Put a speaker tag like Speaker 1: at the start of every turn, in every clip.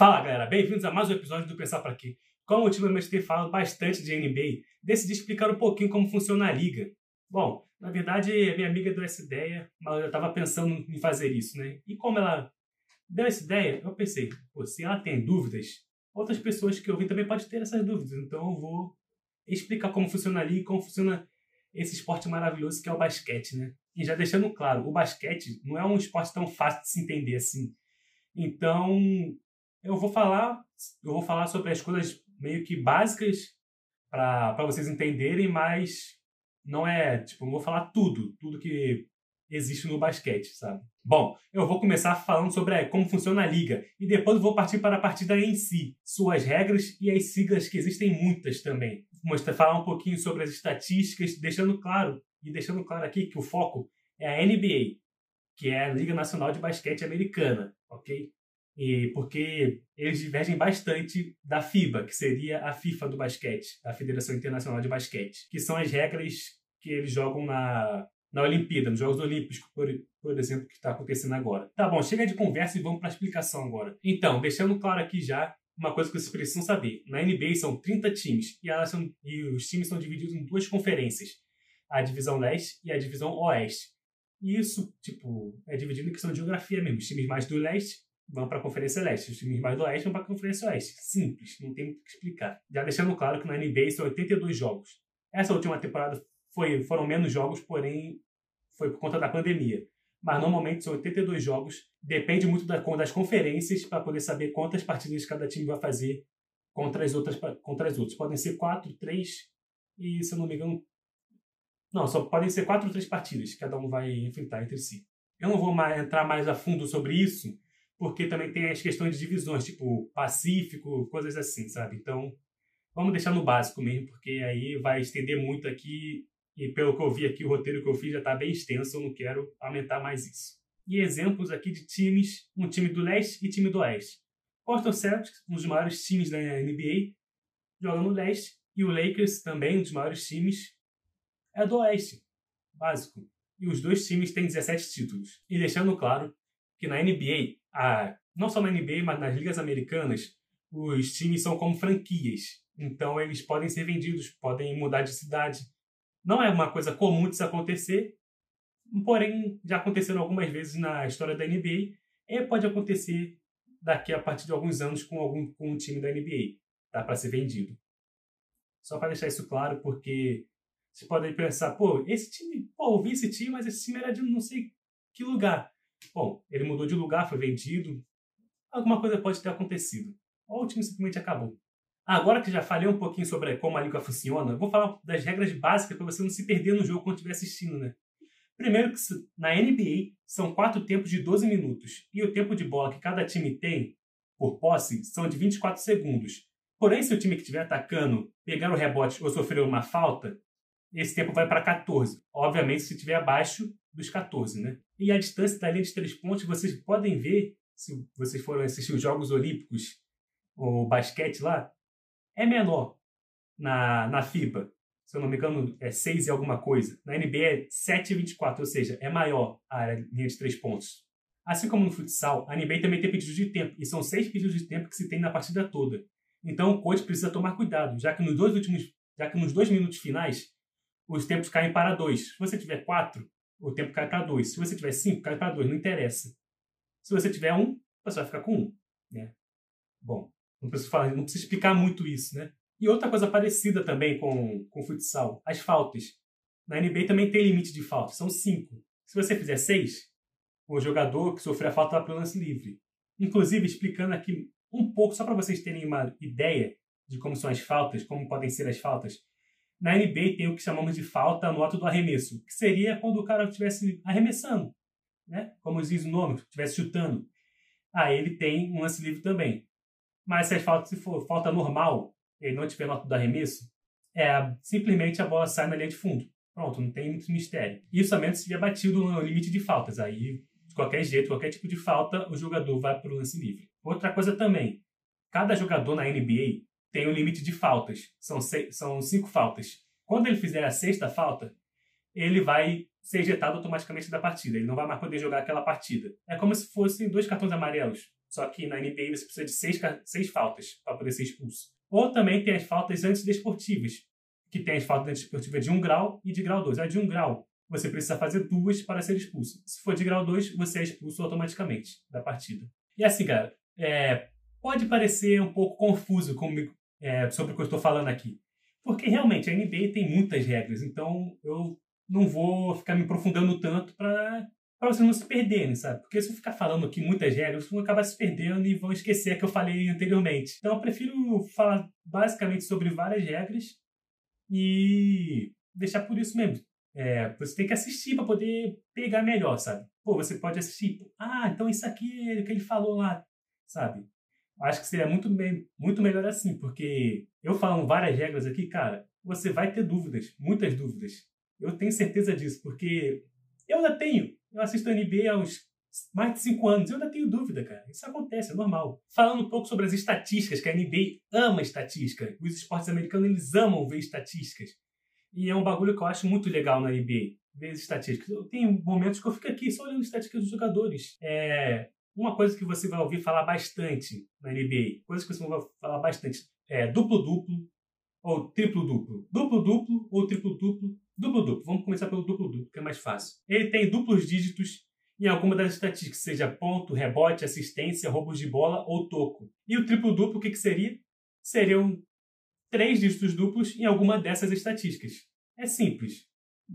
Speaker 1: Fala galera, bem-vindos a mais um episódio do Pensar Pra Quê. Como ultimamente tenho falado bastante de NBA, decidi explicar um pouquinho como funciona a liga. Bom, na verdade, a minha amiga deu essa ideia, mas eu estava pensando em fazer isso, né? E como ela deu essa ideia, eu pensei, se ela tem dúvidas, outras pessoas que ouvem também podem ter essas dúvidas. Então eu vou explicar como funciona a liga e como funciona esse esporte maravilhoso que é o basquete, né? E já deixando claro, o basquete não é um esporte tão fácil de se entender assim. Então, eu vou falar, eu vou falar sobre as coisas meio que básicas para vocês entenderem, mas não é, tipo, não vou falar tudo, tudo que existe no basquete, sabe? Bom, eu vou começar falando sobre como funciona a liga e depois vou partir para a partida em si, suas regras e as siglas que existem muitas também. Vou mostrar, falar um pouquinho sobre as estatísticas, deixando claro e deixando claro aqui que o foco é a NBA, que é a Liga Nacional de Basquete Americana, ok? E porque eles divergem bastante da FIBA, que seria a FIFA do basquete, a Federação Internacional de Basquete, que são as regras que eles jogam na, na Olimpíada, nos Jogos Olímpicos, por, por exemplo, que está acontecendo agora. Tá bom, chega de conversa e vamos para a explicação agora. Então, deixando claro aqui já uma coisa que vocês precisam saber. Na NBA são 30 times e, elas são, e os times são divididos em duas conferências, a divisão leste e a divisão oeste. E isso, tipo, é dividido em questão de geografia mesmo. Os times mais do leste vão para a Conferência Leste. Os times mais do Oeste vão para a Conferência Oeste. Simples, não tem muito o que explicar. Já deixando claro que na NBA são 82 jogos. Essa última temporada foi, foram menos jogos, porém foi por conta da pandemia. Mas normalmente são 82 jogos. Depende muito da, das conferências para poder saber quantas partidas cada time vai fazer contra as outras contra as outras. Podem ser 4, 3 e, se eu não me engano, não, só podem ser 4 ou 3 partidas, cada um vai enfrentar entre si. Eu não vou mais entrar mais a fundo sobre isso, porque também tem as questões de divisões, tipo Pacífico, coisas assim, sabe? Então, vamos deixar no básico mesmo, porque aí vai estender muito aqui, e pelo que eu vi aqui, o roteiro que eu fiz já está bem extenso, eu não quero aumentar mais isso. E exemplos aqui de times, um time do leste e time do oeste. Boston Celtics, um dos maiores times da NBA, joga no leste, e o Lakers, também um dos maiores times, é do oeste, básico. E os dois times têm 17 títulos. E deixando claro que na NBA, a, não só na NBA, mas nas ligas americanas, os times são como franquias. Então eles podem ser vendidos, podem mudar de cidade. Não é uma coisa comum de se acontecer, porém já aconteceram algumas vezes na história da NBA e pode acontecer daqui a partir de alguns anos com algum com um time da NBA, tá para ser vendido. Só para deixar isso claro, porque você pode pensar, pô, esse time, pô, eu vi esse time, mas esse time era de não sei que lugar. Bom, ele mudou de lugar, foi vendido. Alguma coisa pode ter acontecido. O time simplesmente acabou. Agora que já falei um pouquinho sobre como a liga funciona, vou falar das regras básicas para você não se perder no jogo quando estiver assistindo, né? Primeiro que na NBA são quatro tempos de 12 minutos e o tempo de bola que cada time tem por posse são de 24 segundos. Porém, se o time que estiver atacando pegar o rebote ou sofrer uma falta, esse tempo vai para 14. Obviamente, se estiver abaixo dos 14, né? E a distância da linha de três pontos, vocês podem ver, se vocês forem assistir os Jogos Olímpicos, o basquete lá, é menor na, na FIBA. Se eu não me engano, é 6 e alguma coisa. Na NBA é 7,24, ou seja, é maior a linha de três pontos. Assim como no futsal, a NBA também tem pedidos de tempo, e são seis pedidos de tempo que se tem na partida toda. Então o coach precisa tomar cuidado, já que nos dois últimos, já que nos dois minutos finais os tempos caem para dois. Se você tiver quatro, o tempo cai para dois. Se você tiver cinco, cai para dois. Não interessa. Se você tiver um, você vai ficar com um. Né? Bom, não preciso, falar, não preciso explicar muito isso, né? E outra coisa parecida também com, com o futsal, as faltas. Na NBA também tem limite de faltas, são cinco. Se você fizer seis, o jogador que sofrer a falta vai para o lance livre. Inclusive, explicando aqui um pouco, só para vocês terem uma ideia de como são as faltas, como podem ser as faltas. Na NBA tem o que chamamos de falta no ato do arremesso, que seria quando o cara estivesse arremessando, né? como diz o nome, estivesse chutando. Aí ele tem um lance livre também. Mas se, falta, se for falta normal, ele não tiver no ato do arremesso, é simplesmente a bola sai na linha de fundo. Pronto, não tem muito mistério. Isso somente se tiver batido no limite de faltas. Aí, de qualquer jeito, qualquer tipo de falta, o jogador vai para o lance livre. Outra coisa também, cada jogador na NBA tem um limite de faltas. São, seis, são cinco faltas. Quando ele fizer a sexta falta, ele vai ser ejetado automaticamente da partida. Ele não vai mais poder jogar aquela partida. É como se fossem dois cartões amarelos. Só que na NBA você precisa de seis, seis faltas para poder ser expulso. Ou também tem as faltas antidesportivas, que tem as faltas antidesportivas de 1 grau e de grau 2. A de 1 grau, você precisa fazer duas para ser expulso. Se for de grau 2, você é expulso automaticamente da partida. E assim, cara, é, pode parecer um pouco confuso comigo, é, sobre o que eu estou falando aqui. Porque realmente a NBA tem muitas regras, então eu não vou ficar me aprofundando tanto para vocês não se perderem, sabe? Porque se eu ficar falando aqui muitas regras, vocês vão acabar se perdendo e vão esquecer a que eu falei anteriormente. Então eu prefiro falar basicamente sobre várias regras e deixar por isso mesmo. É, você tem que assistir para poder pegar melhor, sabe? Pô, você pode assistir. Ah, então isso aqui é o que ele falou lá, sabe? Acho que seria muito, bem, muito melhor assim, porque eu falando várias regras aqui, cara, você vai ter dúvidas, muitas dúvidas. Eu tenho certeza disso, porque eu ainda tenho. Eu assisto a NBA há uns mais de cinco anos. Eu ainda tenho dúvida, cara. Isso acontece, é normal. Falando um pouco sobre as estatísticas, que a NBA ama estatística. Os esportes americanos, eles amam ver estatísticas. E é um bagulho que eu acho muito legal na NBA, ver as estatísticas. Eu tenho momentos que eu fico aqui só olhando estatísticas dos jogadores. É uma coisa que você vai ouvir falar bastante na NBA, coisa que você vai falar bastante, é duplo-duplo ou triplo-duplo. Duplo-duplo ou triplo-duplo. Duplo-duplo. Vamos começar pelo duplo-duplo, que é mais fácil. Ele tem duplos dígitos em alguma das estatísticas, seja ponto, rebote, assistência, roubos de bola ou toco. E o triplo-duplo, o que, que seria? Seriam três dígitos duplos em alguma dessas estatísticas. É simples.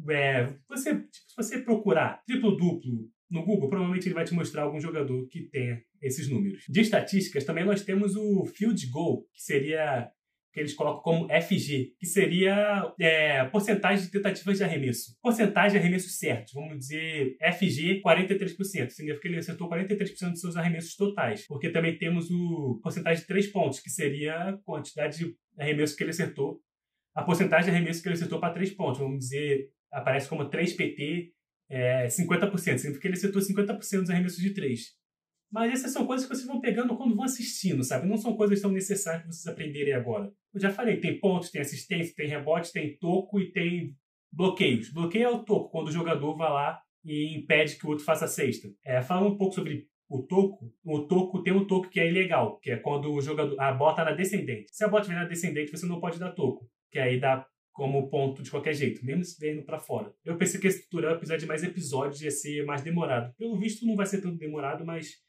Speaker 1: É, você, tipo, se você procurar triplo-duplo no Google, provavelmente ele vai te mostrar algum jogador que tenha esses números. De estatísticas, também nós temos o field goal, que seria que eles colocam como FG, que seria é, porcentagem de tentativas de arremesso. Porcentagem de arremessos certos, vamos dizer FG 43%. Significa que ele acertou 43% dos seus arremessos totais. Porque também temos o porcentagem de 3 pontos, que seria a quantidade de arremessos que ele acertou. A porcentagem de arremessos que ele acertou para 3 pontos, vamos dizer, aparece como 3 PT, é, 50%. Significa que ele acertou 50% dos arremessos de 3. Mas essas são coisas que vocês vão pegando quando vão assistindo, sabe? Não são coisas tão necessárias para vocês aprenderem agora. Eu já falei, tem pontos, tem assistência, tem rebote, tem toco e tem bloqueios. Bloqueio é o toco, quando o jogador vai lá e impede que o outro faça a cesta. É, falando um pouco sobre o toco, o toco tem um toco que é ilegal, que é quando o jogador a bola está na descendente. Se a bola estiver na descendente, você não pode dar toco, que aí dá como ponto de qualquer jeito, mesmo se indo para fora. Eu pensei que esse tutorial, apesar de mais episódios, ia ser mais demorado. Pelo visto, não vai ser tanto demorado, mas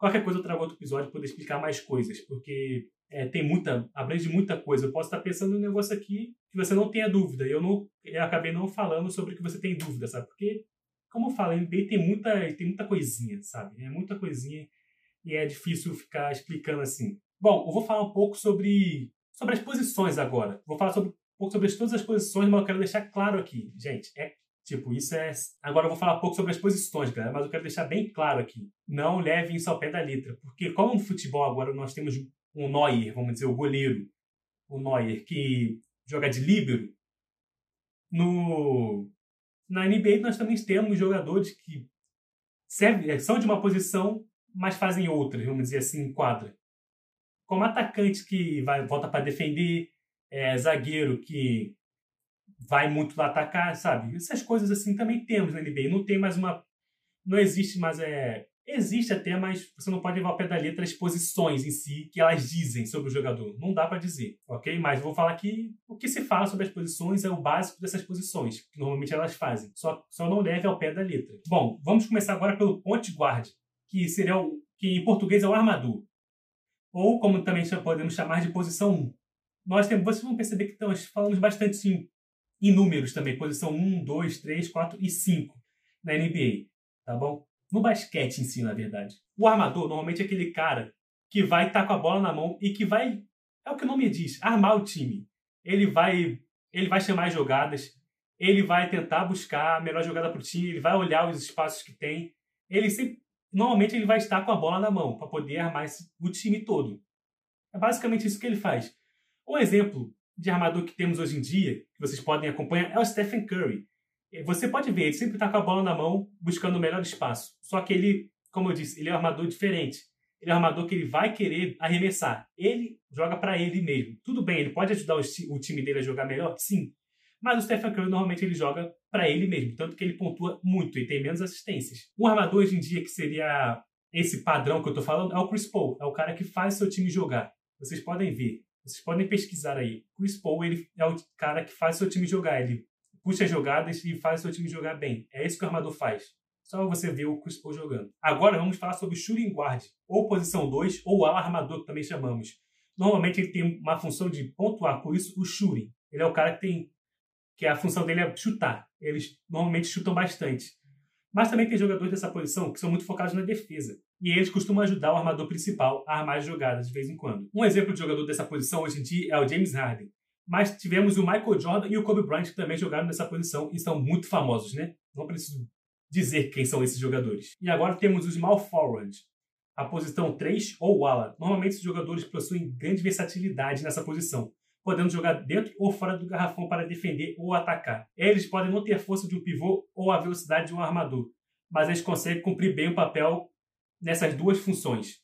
Speaker 1: Qualquer coisa eu trago outro episódio para poder explicar mais coisas, porque é, tem muita, abrange muita coisa. Eu posso estar pensando num negócio aqui que você não tenha dúvida. Eu não, eu acabei não falando sobre o que você tem dúvida, sabe? Porque, como eu NBA tem muita, tem muita coisinha, sabe? É muita coisinha e é difícil ficar explicando assim. Bom, eu vou falar um pouco sobre, sobre as posições agora. Vou falar sobre, um pouco sobre todas as posições, mas eu quero deixar claro aqui, gente, é Tipo, isso é. Agora eu vou falar um pouco sobre as posições, galera, mas eu quero deixar bem claro aqui. Não levem isso ao pé da letra. Porque, como no futebol agora nós temos um Neuer, vamos dizer, o goleiro, o Neuer, que joga de líbero, no... na NBA nós também temos jogadores que servem, são de uma posição, mas fazem outras, vamos dizer assim, em quadra. Como atacante que vai, volta para defender, é, zagueiro que vai muito lá atacar, sabe? Essas coisas assim também temos na NBA. Não tem mais uma. Não existe mais. É... Existe até, mas você não pode levar ao pé da letra as posições em si que elas dizem sobre o jogador. Não dá para dizer, ok? Mas vou falar que o que se fala sobre as posições é o básico dessas posições, que normalmente elas fazem. Só, só não leve ao pé da letra. Bom, vamos começar agora pelo point guard, que seria o que em português é o armador. Ou como também podemos chamar de posição 1. Nós temos, vocês vão perceber que nós falamos bastante em números também, posição 1, 2, 3, 4 e 5 na NBA, tá bom? No basquete em si, na verdade. O armador normalmente é aquele cara que vai estar tá com a bola na mão e que vai, é o que o nome diz, armar o time. Ele vai, ele vai chamar as jogadas, ele vai tentar buscar a melhor jogada para o time, ele vai olhar os espaços que tem. Ele sempre, normalmente ele vai estar com a bola na mão para poder armar esse, o time todo. É basicamente isso que ele faz. Um exemplo de armador que temos hoje em dia, que vocês podem acompanhar, é o Stephen Curry. Você pode ver, ele sempre está com a bola na mão, buscando o melhor espaço. Só que ele, como eu disse, ele é um armador diferente. Ele é um armador que ele vai querer arremessar. Ele joga para ele mesmo. Tudo bem, ele pode ajudar o, time dele a jogar melhor? Sim. Mas o Stephen Curry normalmente ele joga para ele mesmo, tanto que ele pontua muito e tem menos assistências. Um armador hoje em dia que seria esse padrão que eu estou falando é o Chris Paul, é o cara que faz seu time jogar. Vocês podem ver, vocês podem pesquisar aí. Chris Paul ele é o cara que faz seu time jogar, ele puxa jogadas e faz seu time jogar bem. É isso que o armador faz. Só você ver o Chris Paul jogando. Agora vamos falar sobre o shooting guard, ou posição 2, ou ala armador, que também chamamos. Normalmente ele tem uma função de pontuar, por isso o shooting. Ele é o cara que tem que a função dele é chutar. Eles normalmente chutam bastante. Mas também tem jogadores dessa posição que são muito focados na defesa. E eles costumam ajudar o armador principal a armar as jogadas de vez em quando. Um exemplo de jogador dessa posição hoje em dia é o James Harden. Mas tivemos o Michael Jordan e o Kobe Bryant que também jogaram nessa posição e são muito famosos, né? Não preciso dizer quem são esses jogadores. E agora temos os small forward, a posição 3 ou ala. Normalmente esses jogadores possuem grande versatilidade nessa posição, podendo jogar dentro ou fora do garrafão para defender ou atacar. Eles podem não ter a força de um pivô ou a velocidade de um armador, mas eles conseguem cumprir bem o papel nessas duas funções.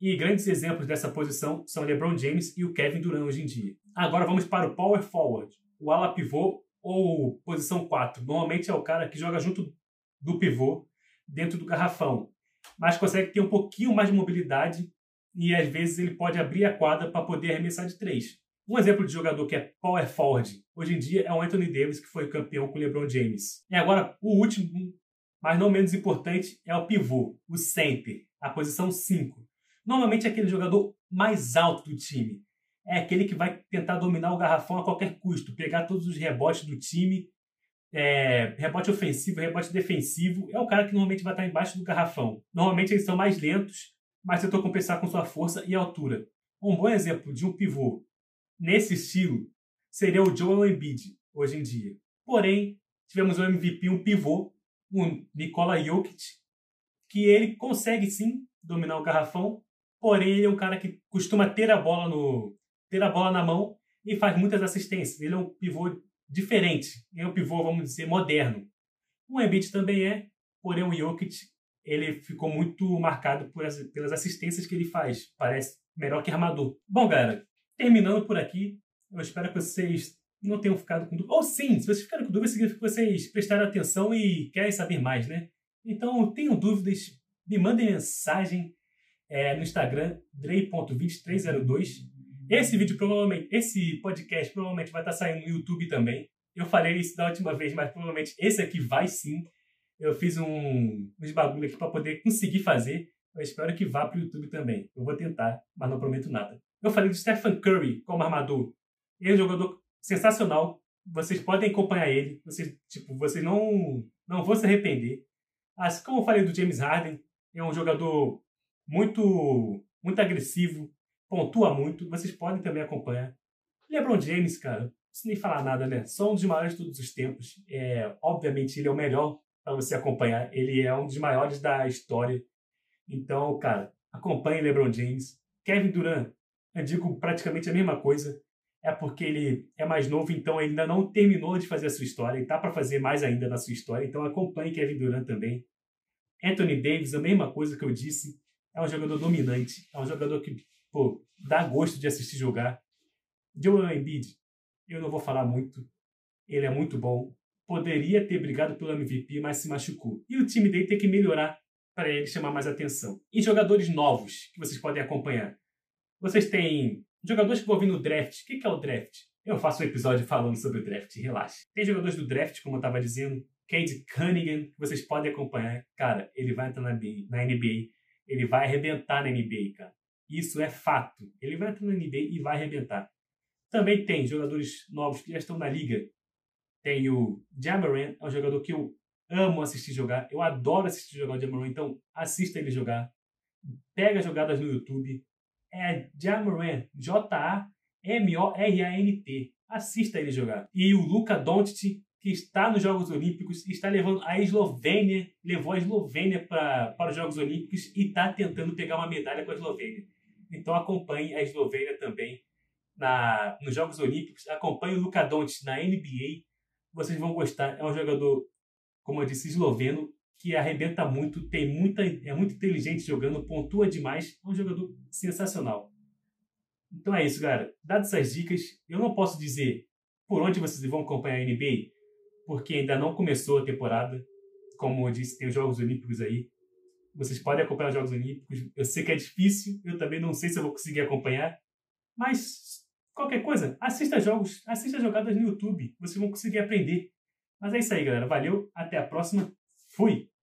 Speaker 1: E grandes exemplos dessa posição são LeBron James e o Kevin Durant hoje em dia. Agora vamos para o power forward, o ala pivô ou posição 4. Normalmente é o cara que joga junto do pivô dentro do garrafão, mas consegue ter um pouquinho mais de mobilidade e às vezes ele pode abrir a quadra para poder arremessar de três. Um exemplo de jogador que é power forward hoje em dia é o Anthony Davis, que foi campeão com o LeBron James. E agora, o último, mas não menos importante, é o pivô, o center, a posição 5. Normalmente é aquele jogador mais alto do time. É aquele que vai tentar dominar o garrafão a qualquer custo, pegar todos os rebotes do time, é, rebote ofensivo, rebote defensivo. É o cara que normalmente vai estar embaixo do garrafão. Normalmente eles são mais lentos, mas tentou compensar com sua força e altura. Um bom exemplo de um pivô nesse estilo seria o Joel Embiid, hoje em dia. Porém, tivemos um MVP, um pivô, o Nikola Jokic, que ele consegue sim dominar o garrafão, porém ele é um cara que costuma ter a bola no ter a bola na mão e faz muitas assistências. Ele é um pivô diferente, é um pivô, vamos dizer, moderno. O Embiid também é, porém o Jokic ele ficou muito marcado por as, pelas assistências que ele faz. Parece melhor que armador. Bom, galera, terminando por aqui, eu espero que vocês não tenham ficado com dúvida. Ou sim, se vocês ficaram com dúvida, significa que vocês prestaram atenção e querem saber mais, né? Então, tenham dúvidas, me mandem mensagem é, no Instagram, drey.2302. Esse vídeo provavelmente, esse podcast provavelmente vai estar saindo no YouTube também. Eu falei isso da última vez, mas provavelmente esse aqui vai sim. Eu fiz um, uns bagulho aqui para poder conseguir fazer. Eu espero que vá para o YouTube também. Eu vou tentar, mas não prometo nada. Eu falei do Stephen Curry como armador. Ele é um jogador sensacional. Vocês podem acompanhar ele. Vocês, tipo, vocês não, não vão se arrepender. Assim como eu falei do James Harden, é um jogador muito, muito agressivo, pontua muito. Vocês podem também acompanhar. LeBron James, cara, preciso nem falar nada, né? Só um dos maiores de todos os tempos. É, obviamente, ele é o melhor para você acompanhar. Ele é um dos maiores da história. Então, cara, acompanhe LeBron James. Kevin Durant, eu digo praticamente a mesma coisa. É porque ele é mais novo, então ele ainda não terminou de fazer a sua história e tá para fazer mais ainda na sua história. Então acompanhe Kevin Durant também. Anthony Davis, a mesma coisa que eu disse, é um jogador dominante, é um jogador que pô, dá gosto de assistir jogar. Joel Embiid, eu não vou falar muito, ele é muito bom. Poderia ter brigado pelo MVP, mas se machucou. E o time dele tem que melhorar para ele chamar mais atenção. E jogadores novos que vocês podem acompanhar. Vocês têm jogadores que vão vir no draft. O que é o draft? Eu faço um episódio falando sobre o draft, relaxa. Tem jogadores do draft, como eu estava dizendo, Cade Cunningham, que vocês podem acompanhar. Cara, ele vai entrar na NBA, ele vai arrebentar na NBA, cara. Isso é fato. Ele vai entrar na NBA e vai arrebentar. Também tem jogadores novos que já estão na liga. Tem o Jamaran, é um jogador que eu amo assistir jogar. Eu adoro assistir jogar o Jamaran, então assista ele jogar. Pega jogadas no YouTube, é Jamoran, J-A-M-O-R-A-N-T. Assista ele jogar. E o Luka Doncic, que está nos Jogos Olímpicos, está levando a Eslovênia, levou a Eslovênia pra, para os Jogos Olímpicos e está tentando pegar uma medalha com a Eslovênia. Então acompanhe a Eslovênia também na, nos Jogos Olímpicos. Acompanhe o Luka Doncic na NBA. Vocês vão gostar. É um jogador, como eu disse, esloveno que arrebenta muito, tem muita, é muito inteligente jogando, pontua demais, é um jogador sensacional. Então é isso, galera. Dadas essas dicas, eu não posso dizer por onde vocês vão acompanhar a NBA, porque ainda não começou a temporada. Como eu disse, tem os Jogos Olímpicos aí. Vocês podem acompanhar os Jogos Olímpicos. Eu sei que é difícil, eu também não sei se eu vou conseguir acompanhar. Mas qualquer coisa, assista jogos, assista jogadas no YouTube. Vocês vão conseguir aprender. Mas é isso aí, galera. Valeu, até a próxima. Fui!